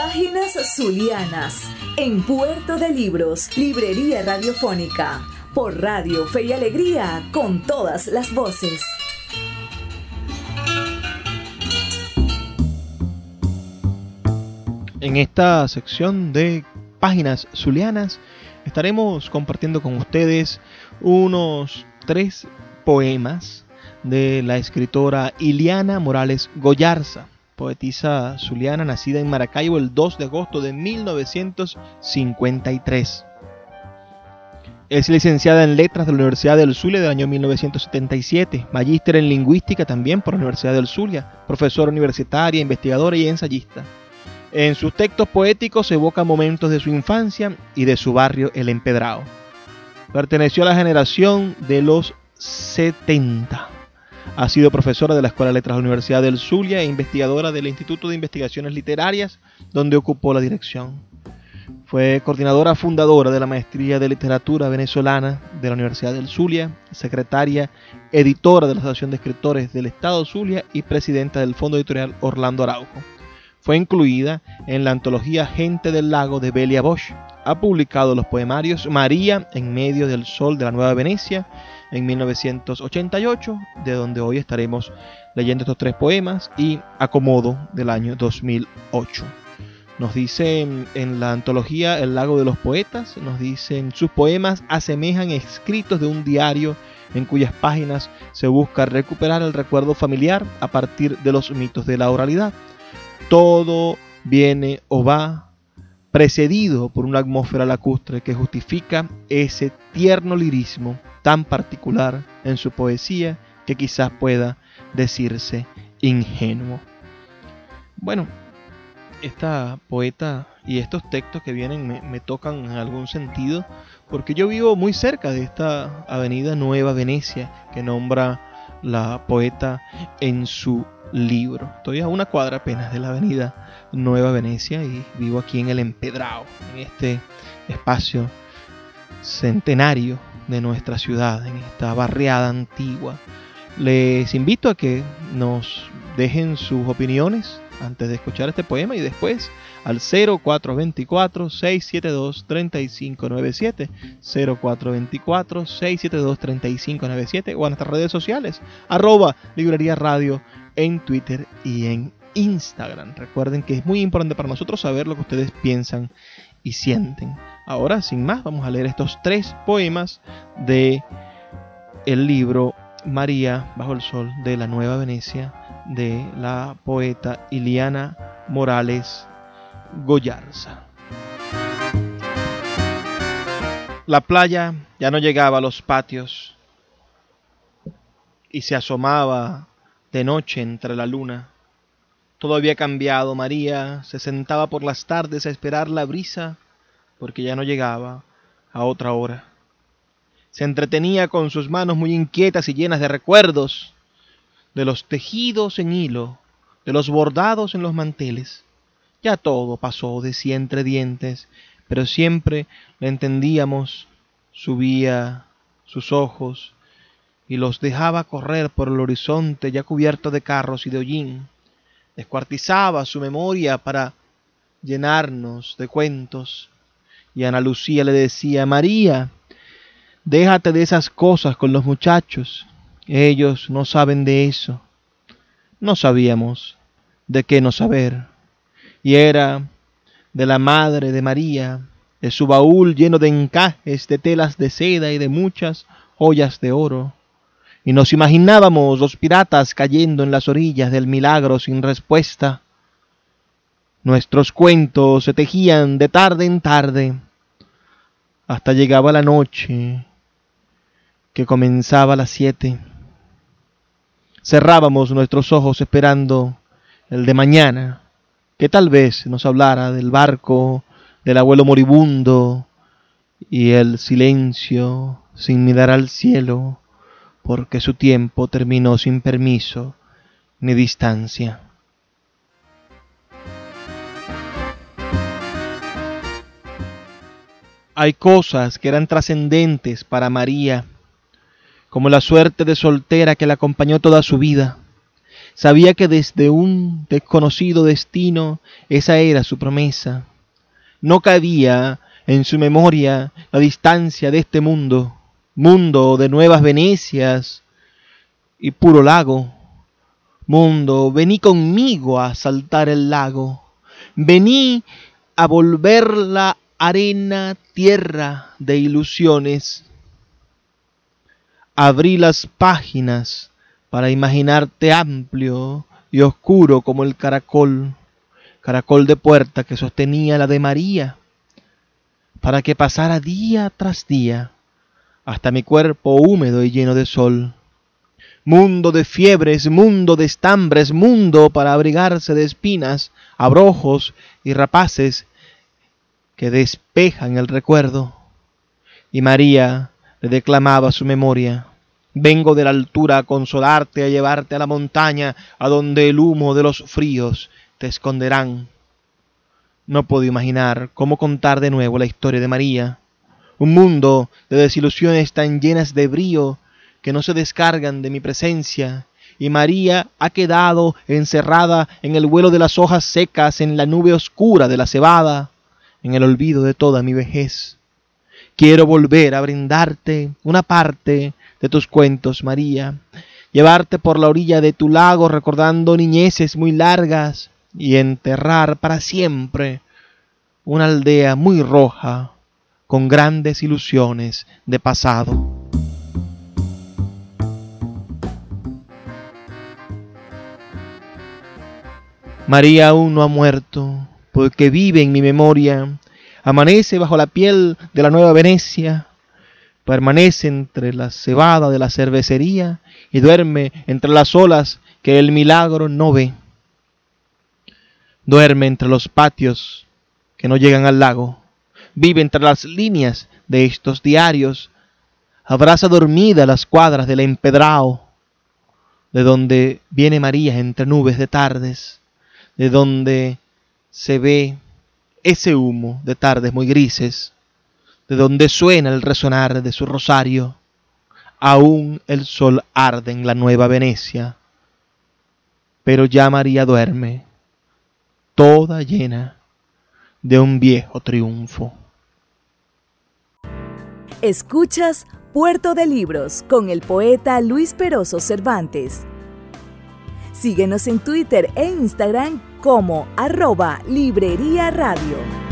Páginas Zulianas, en Puerto de Libros, Librería Radiofónica, por Radio Fe y Alegría, con todas las voces. En esta sección de Páginas Zulianas estaremos compartiendo con ustedes unos tres poemas de la escritora Iliana Morales Goyarza poetisa zuliana nacida en Maracaibo el 2 de agosto de 1953. Es licenciada en Letras de la Universidad del Zulia del año 1977, magíster en Lingüística también por la Universidad del Zulia, profesora universitaria, investigadora y ensayista. En sus textos poéticos evoca momentos de su infancia y de su barrio El Empedrado. Perteneció a la generación de los 70 ha sido profesora de la Escuela de Letras de la Universidad del Zulia e investigadora del Instituto de Investigaciones Literarias, donde ocupó la dirección. Fue coordinadora fundadora de la Maestría de Literatura Venezolana de la Universidad del Zulia, secretaria editora de la Asociación de Escritores del Estado Zulia y presidenta del Fondo Editorial Orlando Araujo. Fue incluida en la antología Gente del Lago de Belia Bosch. Ha publicado los poemarios María en medio del sol de la Nueva Venecia en 1988, de donde hoy estaremos leyendo estos tres poemas, y Acomodo del año 2008. Nos dicen en la antología El lago de los poetas, nos dicen sus poemas asemejan escritos de un diario en cuyas páginas se busca recuperar el recuerdo familiar a partir de los mitos de la oralidad. Todo viene o va precedido por una atmósfera lacustre que justifica ese tierno lirismo tan particular en su poesía que quizás pueda decirse ingenuo. Bueno, esta poeta y estos textos que vienen me, tocan en algún sentido porque yo vivo muy cerca de esta avenida Nueva Venecia que nombra la poeta en su libro. Estoy a una cuadra apenas de la avenida Nueva Venecia y vivo aquí en el Empedrado, en este espacio centenario de nuestra ciudad, en esta barriada antigua. Les invito a que nos dejen sus opiniones antes de escuchar este poema y después al 0424-672-3597, 0424-672-3597 o a nuestras redes sociales, arroba librería radio en Twitter y en Instagram. Recuerden que es muy importante para nosotros saber lo que ustedes piensan y sienten. Ahora, sin más, vamos a leer estos tres poemas de el libro María bajo el sol de la Nueva Venecia de la poeta Iliana Morales Goyarza. La playa ya no llegaba a los patios y se asomaba de noche entre la luna. Todo había cambiado. María se sentaba por las tardes a esperar la brisa porque ya no llegaba a otra hora. Se entretenía con sus manos muy inquietas y llenas de recuerdos de los tejidos en hilo, de los bordados en los manteles. Ya todo pasó, decía entre dientes, pero siempre le entendíamos. Subía sus ojos y los dejaba correr por el horizonte ya cubierto de carros y de hollín. Descuartizaba su memoria para llenarnos de cuentos. Y Ana Lucía le decía, María, déjate de esas cosas con los muchachos. Ellos no saben de eso. No sabíamos de qué no saber. Y era de la madre de María, de su baúl lleno de encajes, de telas de seda y de muchas joyas de oro y nos imaginábamos los piratas cayendo en las orillas del milagro sin respuesta. Nuestros cuentos se tejían de tarde en tarde, hasta llegaba la noche, que comenzaba a las siete. Cerrábamos nuestros ojos esperando el de mañana, que tal vez nos hablara del barco, del abuelo moribundo y el silencio sin mirar al cielo porque su tiempo terminó sin permiso ni distancia. Hay cosas que eran trascendentes para María, como la suerte de soltera que la acompañó toda su vida. Sabía que desde un desconocido destino esa era su promesa. No cabía en su memoria la distancia de este mundo, mundo de nuevas Venecias y puro lago. Mundo, vení conmigo a saltar el lago. Vení a volver la arena tierra de ilusiones. Abrí las páginas para imaginarte amplio y oscuro como el caracol, caracol de puerta que sostenía la de María, para que pasara día tras día hasta mi cuerpo húmedo y lleno de sol. Mundo de fiebres, mundo de estambres, mundo para abrigarse de espinas, abrojos y rapaces que despejan el recuerdo. Y María le declamaba su memoria. Vengo de la altura a consolarte, a llevarte a la montaña, a donde el humo de los fríos te esconderán. No puedo imaginar cómo contar de nuevo la historia de María, un mundo de desilusiones tan llenas de brío que no se descargan de mi presencia, y María ha quedado encerrada en el vuelo de las hojas secas, en la nube oscura de la cebada, en el olvido de toda mi vejez. Quiero volver a brindarte una parte de tus cuentos, María, llevarte por la orilla de tu lago recordando niñeces muy largas y enterrar para siempre una aldea muy roja con grandes ilusiones de pasado. María aún no ha muerto, porque vive en mi memoria, amanece bajo la piel de la nueva Venecia, permanece entre la cebada de la cervecería y duerme entre las olas que el milagro no ve. Duerme entre los patios que no llegan al lago, vive entre las líneas de estos diarios, abraza dormida las cuadras del empedrao, de donde viene María entre nubes de tardes, de donde se ve ese humo de tardes muy grises, de donde suena el resonar de su rosario, aún el sol arde en la nueva Venecia, pero ya María duerme, toda llena de un viejo triunfo. Escuchas Puerto de Libros con el poeta Luis Peroso Cervantes. Síguenos en Twitter e Instagram como arroba Librería Radio.